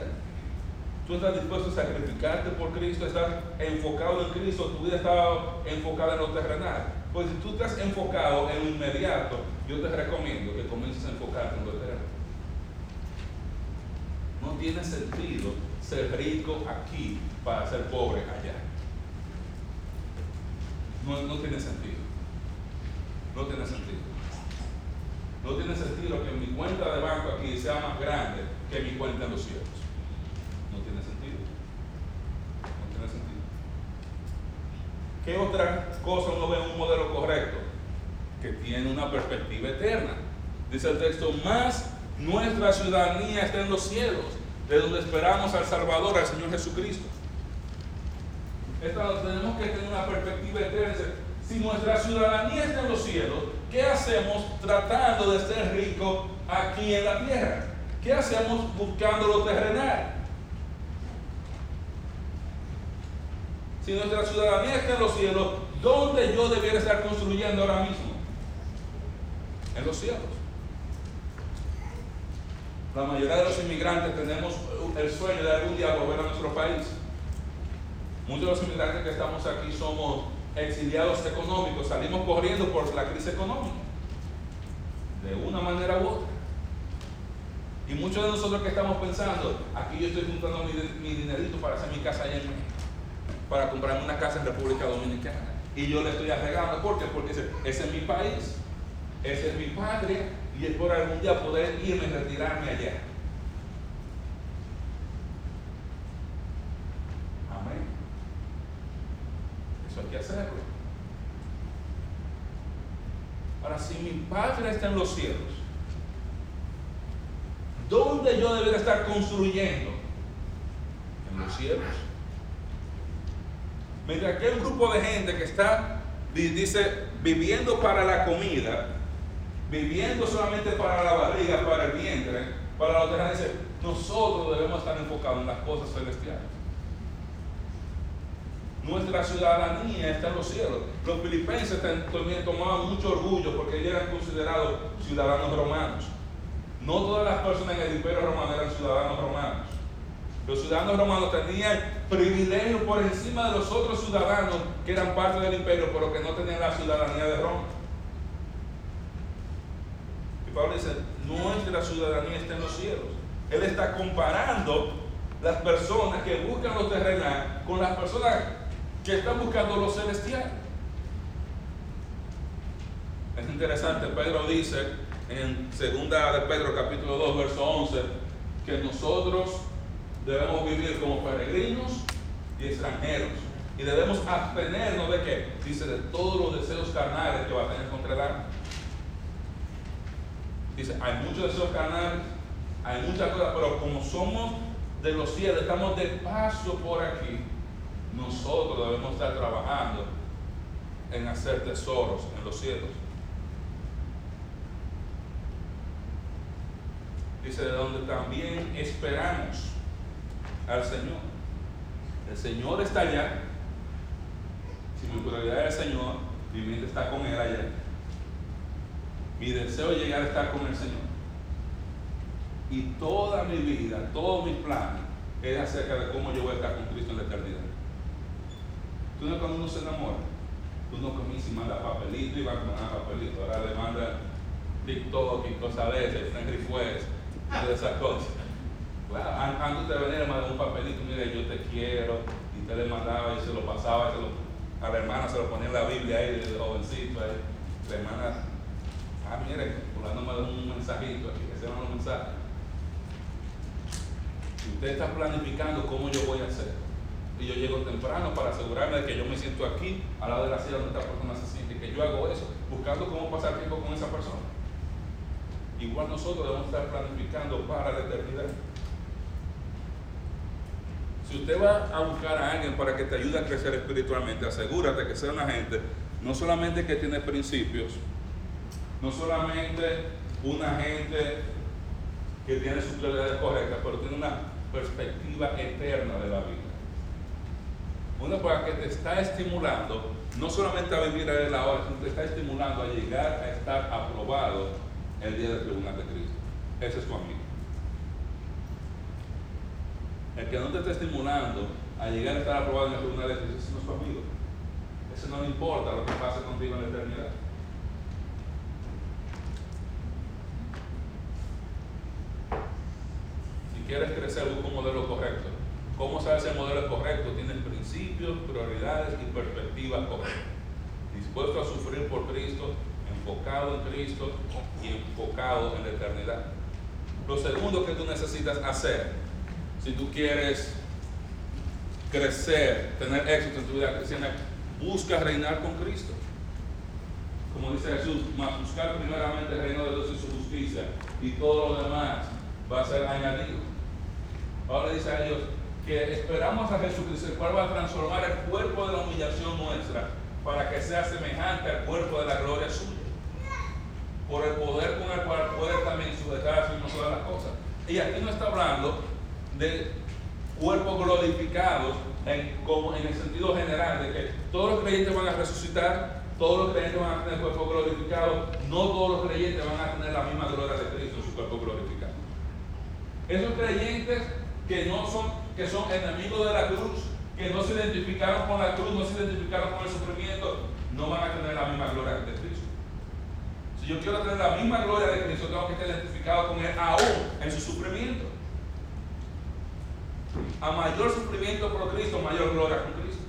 ¿Tú estás dispuesto a sacrificarte por Cristo? ¿Estás enfocado en Cristo? ¿Tu vida está enfocada en lo terrenal? Pues si tú estás enfocado en lo inmediato, yo te recomiendo que comiences a enfocarte en lo eterno. No tiene sentido ser rico aquí para ser pobre allá. No, no tiene sentido. No tiene sentido. No tiene sentido que mi cuenta de banco aquí sea más grande que mi cuenta en los cielos. No tiene sentido. No tiene sentido. ¿Qué otra cosa uno ve en un modelo correcto? Que tiene una perspectiva eterna. Dice el texto, más nuestra ciudadanía está en los cielos, de donde esperamos al Salvador, al Señor Jesucristo. Esta, tenemos que tener una perspectiva eterna. Si nuestra ciudadanía está en los cielos, ¿qué hacemos tratando de ser ricos aquí en la tierra? ¿Qué hacemos buscando lo terrenal? Si nuestra ciudadanía está en los cielos, ¿dónde yo debiera estar construyendo ahora mismo? En los cielos. La mayoría de los inmigrantes tenemos el sueño de algún día volver a nuestro país. Muchos de los inmigrantes que estamos aquí somos exiliados económicos, salimos corriendo por la crisis económica, de una manera u otra. Y muchos de nosotros que estamos pensando, aquí yo estoy juntando mi, mi dinerito para hacer mi casa allá en México para comprarme una casa en República Dominicana. Y yo le estoy arreglando. ¿Por qué? Porque ese, es mi país, ese es mi patria, y es por algún día poder irme y retirarme allá. Amén. Eso hay que hacerlo. Ahora, si mi patria está en los cielos, ¿dónde yo debería estar construyendo? En los cielos. Mientras que un grupo de gente que está, dice, viviendo para la comida, viviendo solamente para la barriga, para el vientre, para los terrenos, dice, nosotros debemos estar enfocados en las cosas celestiales. Nuestra ciudadanía está en los cielos. Los filipenses también tomaban mucho orgullo porque ellos eran considerados ciudadanos romanos. No todas las personas en el imperio romano eran ciudadanos. Los ciudadanos romanos tenían privilegios por encima de los otros ciudadanos que eran parte del imperio, pero que no tenían la ciudadanía de Roma. Y Pablo dice, nuestra ciudadanía está en los cielos. Él está comparando las personas que buscan lo terrenal con las personas que están buscando lo celestial. Es interesante, Pedro dice en segunda de Pedro capítulo 2, verso 11, que nosotros debemos vivir como peregrinos y extranjeros. Y debemos abstenernos de qué? Dice, de todos los deseos carnales que va a tener contra el alma. Dice, hay muchos deseos carnales, hay muchas cosas, pero como somos de los cielos, estamos de paso por aquí, nosotros debemos estar trabajando en hacer tesoros en los cielos. Dice, de donde también esperamos al Señor. El Señor está allá. Si mi prioridad es el Señor, mi mente está con Él allá. Mi deseo es llegar a estar con el Señor. Y toda mi vida, todos mis planes, es acerca de cómo yo voy a estar con Cristo en la eternidad. Tú no cuando uno se enamora, tú no comienzas y mandas papelito y vas a mandar papelito. Ahora le mandan TikTok y cosas de esas, Henry Fuez, y de esas cosas. Claro, antes de venir le mandaba un papelito, mire, yo te quiero, y te le mandaba y se lo pasaba, a la hermana se lo ponía en la Biblia ahí, de jovencito, ahí. la hermana, ah, mire, fulano me da un mensajito aquí, ese era un mensaje. Si usted está planificando cómo yo voy a hacer, y yo llego temprano para asegurarme de que yo me siento aquí, al lado de la silla donde esta persona se siente, que yo hago eso, buscando cómo pasar tiempo con esa persona. Igual nosotros debemos estar planificando para la eternidad. Si usted va a buscar a alguien para que te ayude a crecer espiritualmente, asegúrate que sea una gente no solamente que tiene principios, no solamente una gente que tiene sus prioridades correctas, pero tiene una perspectiva eterna de la vida. Una para que te está estimulando no solamente a vivir a la hora, sino te está estimulando a llegar a estar aprobado el día del tribunal de Cristo. Ese es tu amigo. El que no te está estimulando a llegar a estar aprobado en el tribunal de Cristo, ese no es tu amigo. Ese no le importa lo que pase contigo en la eternidad. Si quieres crecer, busca un modelo correcto. ¿Cómo sabes si el modelo es correcto? Tienes principios, prioridades y perspectivas correctas. Dispuesto a sufrir por Cristo, enfocado en Cristo y enfocado en la eternidad. Lo segundo que tú necesitas hacer, si tú quieres crecer, tener éxito en tu vida cristiana, busca reinar con Cristo. Como dice Jesús, más buscar primeramente el reino de Dios y su justicia y todo lo demás va a ser añadido. Ahora dice a ellos que esperamos a Jesucristo, el cual va a transformar el cuerpo de la humillación nuestra para que sea semejante al cuerpo de la gloria suya. Por el poder con el cual puede también sujetar a sí mismo todas las cosas. Y aquí no está hablando de cuerpos glorificados en, como en el sentido general, de que todos los creyentes van a resucitar, todos los creyentes van a tener cuerpo glorificado, no todos los creyentes van a tener la misma gloria de Cristo en su cuerpo glorificado. Esos creyentes que no son, que son enemigos de la cruz, que no se identificaron con la cruz, no se identificaron con el sufrimiento, no van a tener la misma gloria de Cristo. Si yo quiero tener la misma gloria de Cristo, tengo que estar identificado con Él aún en su sufrimiento. A mayor sufrimiento por Cristo, mayor gloria con Cristo.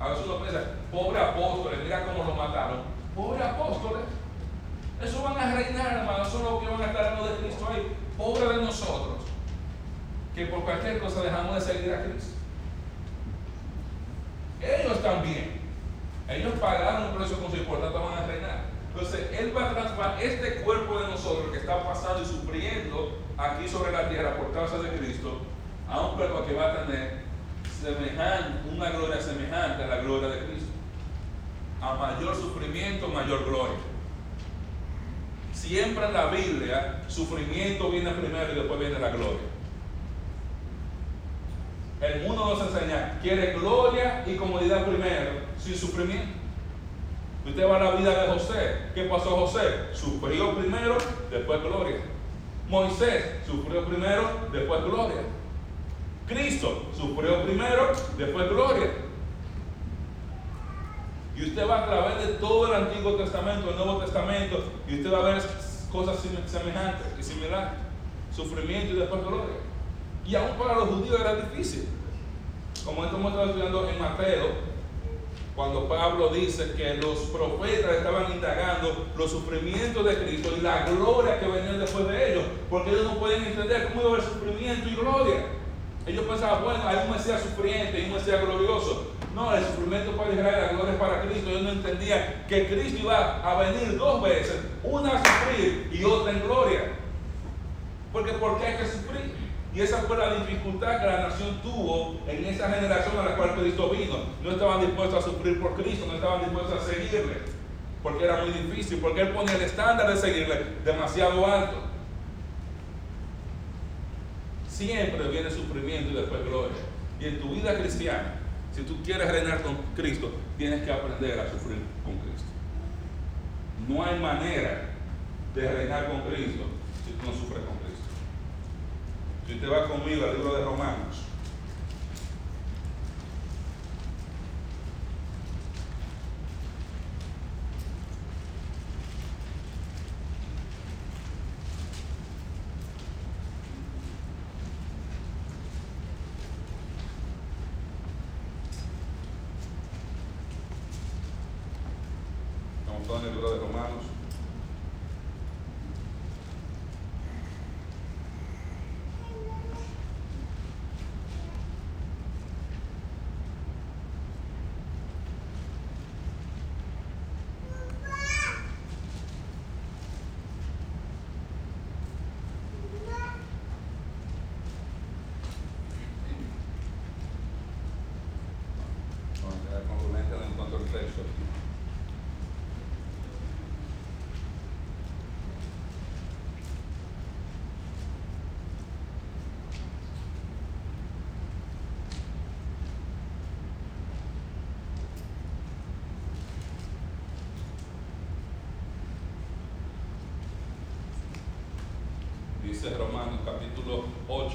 A veces uno piensa, pobre apóstoles, mira cómo lo mataron. Pobre apóstoles. Eso van a reinar, hermano. Eso es lo que van a estar hablando de Cristo ahí. Pobre de nosotros. Que por cualquier cosa dejamos de seguir a Cristo. Ellos también. Ellos pagaron un precio con su y por tanto van a reinar. Entonces, Él va a transformar este cuerpo de nosotros que está pasando y sufriendo aquí sobre la tierra por causa de Cristo a un cuerpo que va a tener semejante, una gloria semejante a la gloria de Cristo. A mayor sufrimiento, mayor gloria. Siempre en la Biblia, sufrimiento viene primero y después viene la gloria. El mundo nos enseña, quiere gloria y comodidad primero, sin sufrimiento. Usted va a la vida de José. ¿Qué pasó José? Sufrió primero, después gloria. Moisés sufrió primero, después gloria. Cristo sufrió primero, después gloria. Y usted va a través de todo el Antiguo Testamento, el Nuevo Testamento, y usted va a ver cosas semejantes y similares. Sufrimiento y después gloria. Y aún para los judíos era difícil. Como esto hemos estado estudiando en Mateo, cuando Pablo dice que los profetas estaban indagando los sufrimientos de Cristo y la gloria que venía después de ellos, porque ellos no pueden entender cómo iba a haber sufrimiento y gloria. Ellos pensaban, bueno, hay un Mesías sufriente y un Mesías glorioso. No, el sufrimiento para Israel, la gloria es para Cristo. Ellos no entendían que Cristo iba a venir dos veces, una a sufrir y otra en gloria. Porque ¿por qué hay que sufrir? Y esa fue la dificultad que la nación tuvo en esa generación a la cual Cristo vino. No estaban dispuestos a sufrir por Cristo, no estaban dispuestos a seguirle, porque era muy difícil, porque Él ponía el estándar de seguirle demasiado alto. Siempre viene sufrimiento y después gloria. Y en tu vida cristiana, si tú quieres reinar con Cristo, tienes que aprender a sufrir con Cristo. no hay manera de reinar con Cristo si tú no sufres con Cristo. Si usted va conmigo al libro de Romanos, Estamos todos en el libro de Romanos. Vamos a quedar con Rubén, que no encuentro el texto aquí. Dice Romanos capítulo 8.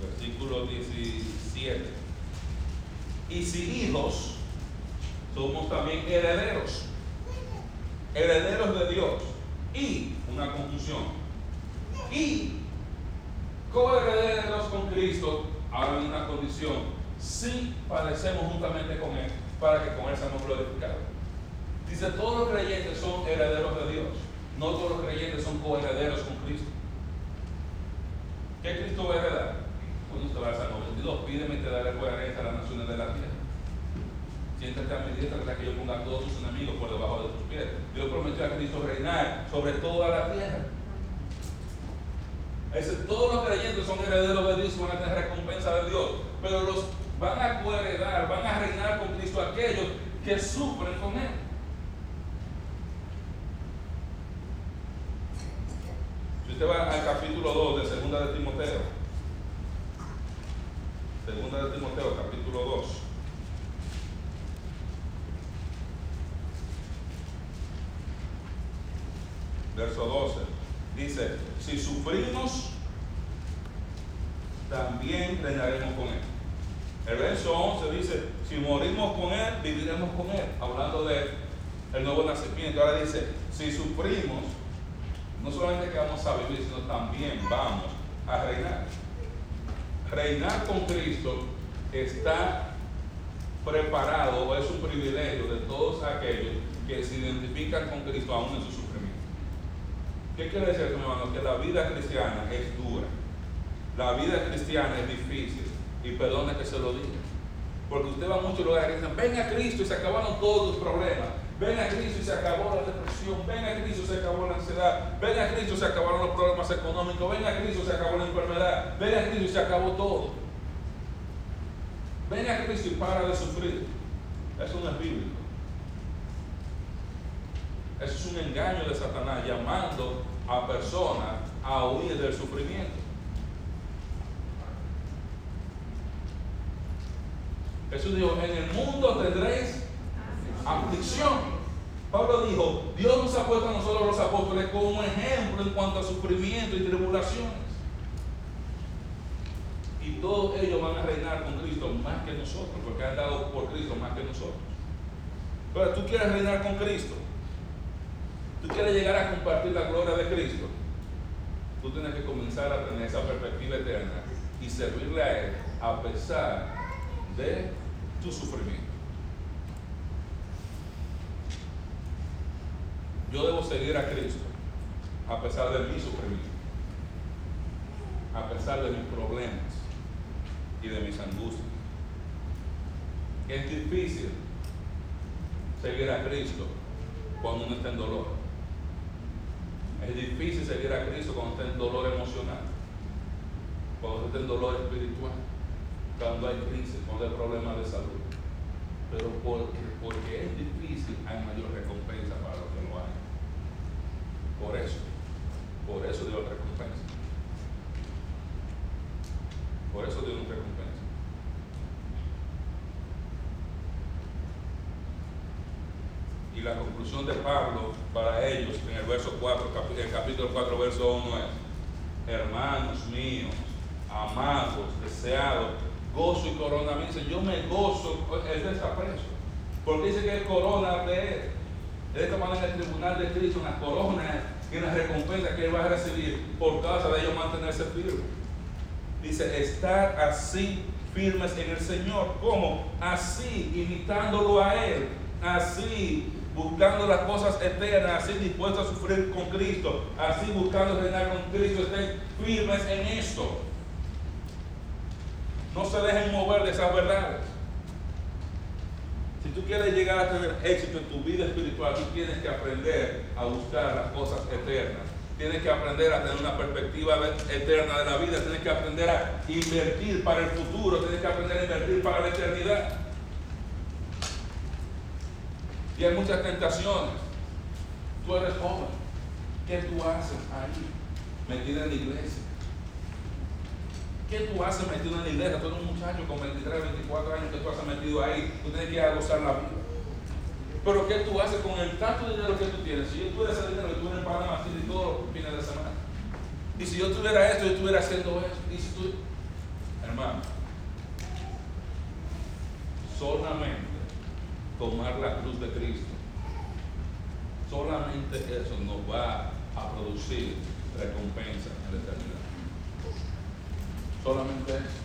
Versículo 17. Y si hijos, somos también herederos. Herederos de Dios. Y, una conclusión. Y, coherederos con Cristo, ahora hay una condición. Si padecemos juntamente con Él, para que con Él seamos glorificados. Dice, todos los creyentes son herederos de Dios. No todos los creyentes son coherederos con Cristo. ¿Qué Cristo va a heredar? Cuando usted va al Salmo 22, pídeme y te daré por herencia a las naciones de la tierra. Siéntate a mi diestra hasta que yo ponga a todos tus enemigos por debajo de tus pies. Dios prometió a Cristo reinar sobre toda la tierra. Es decir, todos los creyentes son herederos de Dios y van a tener recompensa de Dios. Pero los van a coheredar, van a reinar con Cristo aquellos que Él. Si usted va al capítulo 2 de Segunda de Timoteo, Segunda de Timoteo, capítulo 2. Verso 12. Dice, si sufrimos, también reinaremos con Él. El verso 11 dice, si morimos con Él, viviremos con Él. Hablando de el nuevo nacimiento. Ahora dice, si sufrimos, no solamente que vamos a vivir, sino también vamos a reinar. Reinar con Cristo está preparado es un privilegio de todos aquellos que se identifican con Cristo aún en su sufrimiento. ¿Qué quiere decir, hermano? Que la vida cristiana es dura. La vida cristiana es difícil. Y perdone que se lo diga. Porque usted va a muchos lugares que dicen, ven a Cristo y se acabaron todos tus problemas. Ven a Cristo y se acabó la depresión. Ven a Cristo y se acabó la ansiedad. Ven a Cristo y se acabaron los problemas económicos. Ven a Cristo y se acabó la enfermedad. Ven a Cristo y se acabó todo. Ven a Cristo y para de sufrir. Eso no es bíblico. Eso es un engaño de Satanás llamando a personas a huir del sufrimiento. Jesús dijo, en el mundo tendréis aflicción. Pablo dijo, Dios nos ha puesto a nosotros los apóstoles como ejemplo en cuanto a sufrimiento y tribulaciones. Y todos ellos van a reinar con Cristo más que nosotros, porque han dado por Cristo más que nosotros. Pero tú quieres reinar con Cristo. Tú quieres llegar a compartir la gloria de Cristo. Tú tienes que comenzar a tener esa perspectiva eterna y servirle a Él a pesar de tu sufrimiento. Yo debo seguir a Cristo a pesar de mi sufrimiento, a pesar de mis problemas y de mis angustias. Es difícil seguir a Cristo cuando uno está en dolor. Es difícil seguir a Cristo cuando está en dolor emocional, cuando está en dolor espiritual, cuando hay crisis, cuando hay problemas de salud. Pero porque, porque es difícil, hay mayor recompensa para los que lo hagan. Por eso, por eso Dios recompensa. Por eso Dios nos recompensa. Y la conclusión de Pablo para ellos en el verso 4, el capítulo 4, verso 1 es, hermanos míos, amados, deseados, gozo y corona. Me dice, yo me gozo, el desaprecio. Porque dice que es corona de él. Él está en el tribunal de Cristo una corona y una recompensa que él va a recibir por causa de ellos mantenerse firme. Dice, estar así firmes en el Señor. ¿Cómo? Así, imitándolo a Él. Así, buscando las cosas eternas. Así, dispuestos a sufrir con Cristo. Así, buscando reinar con Cristo. Estén firmes en esto. No se dejen mover de esas verdades. Si tú quieres llegar a tener éxito en tu vida espiritual, tú tienes que aprender a buscar las cosas eternas. Tienes que aprender a tener una perspectiva eterna de la vida. Tienes que aprender a invertir para el futuro. Tienes que aprender a invertir para la eternidad. Y hay muchas tentaciones. Tú eres joven. ¿Qué tú haces ahí? Metida en la iglesia. ¿Qué tú haces metido en la iglesia? Tú eres un muchacho con 23, 24 años que tú has metido ahí. Tú tienes que ir a gozar la vida. Pero ¿qué tú haces con el tanto dinero que tú tienes? Si yo tuviera ese dinero tú en Panamá City todos los fines de semana. Y si yo tuviera esto, yo estuviera haciendo esto. Y si tú, hermano, solamente tomar la cruz de Cristo, solamente eso nos va a producir recompensa en la eternidad. Solamente eso.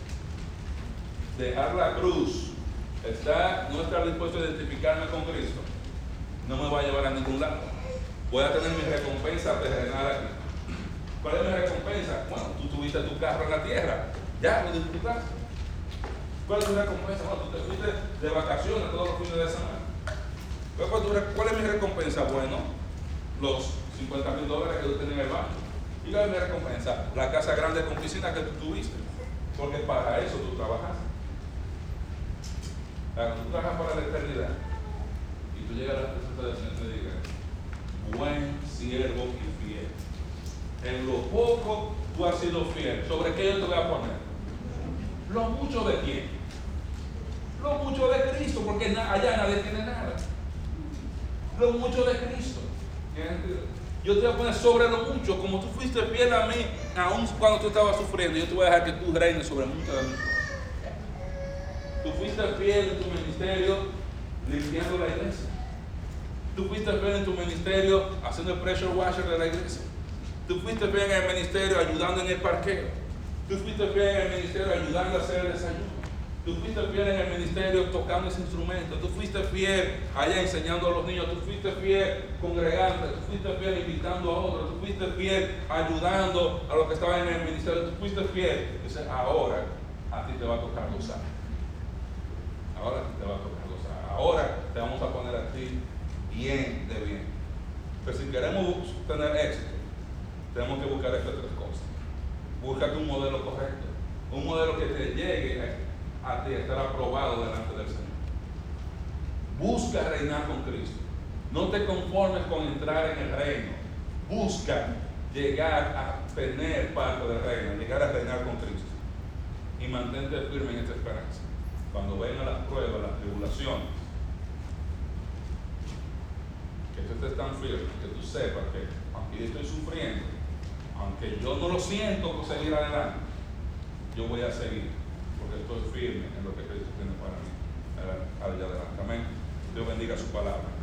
Dejar la cruz, está, no estar dispuesto a identificarme con Cristo, no me va a llevar a ningún lado. Voy a tener mi recompensa terrenal aquí. ¿Cuál es mi recompensa? Bueno, tú tuviste tu carro en la tierra, ya lo disfrutaste. ¿Cuál es mi recompensa? Bueno, tú te fuiste de vacaciones todos los fines de semana. ¿Cuál es mi recompensa? Bueno, los 50 mil dólares que tú tenías en el banco. ¿Y cuál es mi recompensa? La casa grande con piscina que tú tuviste. Porque para eso tú trabajas. tú trabajas para la eternidad tú llegas a la presencia del Señor y te diga, buen siervo y fiel. En lo poco tú has sido fiel. ¿Sobre qué yo te voy a poner? Lo mucho de quién? Lo mucho de Cristo, porque allá nadie tiene nada. Lo mucho de Cristo. Yo te voy a poner sobre lo mucho, como tú fuiste fiel a mí, aún cuando tú estabas sufriendo, yo te voy a dejar que tú reines sobre mucho de mí. Tú fuiste fiel en tu ministerio limpiando la iglesia. Tú fuiste fiel en tu ministerio haciendo el pressure washer de la iglesia. Tú fuiste fiel en el ministerio ayudando en el parqueo. Tú fuiste fiel en el ministerio ayudando a hacer el desayuno. Tú fuiste fiel en el ministerio tocando ese instrumento. Tú fuiste fiel allá enseñando a los niños. Tú fuiste fiel congregando. Tú fuiste fiel invitando a otros. Tú fuiste fiel ayudando a los que estaban en el ministerio. Tú fuiste fiel. Entonces ahora a ti te va a tocar gozar. Ahora te va a tocar gozar. Ahora te vamos a poner a ti bien de bien. Pero si queremos tener éxito, tenemos que buscar estas tres cosas. Búscate un modelo correcto, un modelo que te llegue a, ti, a estar aprobado delante del Señor. Busca reinar con Cristo. No te conformes con entrar en el reino. Busca llegar a tener parte del reino, llegar a reinar con Cristo. Y mantente firme en esta esperanza. Cuando vengan las pruebas, las tribulaciones, que tú estés tan firme, que tú sepas que aunque yo estoy sufriendo, aunque yo no lo siento por seguir adelante, yo voy a seguir, porque estoy firme en lo que Cristo tiene para mí. Adelante. Amén. Dios bendiga su palabra.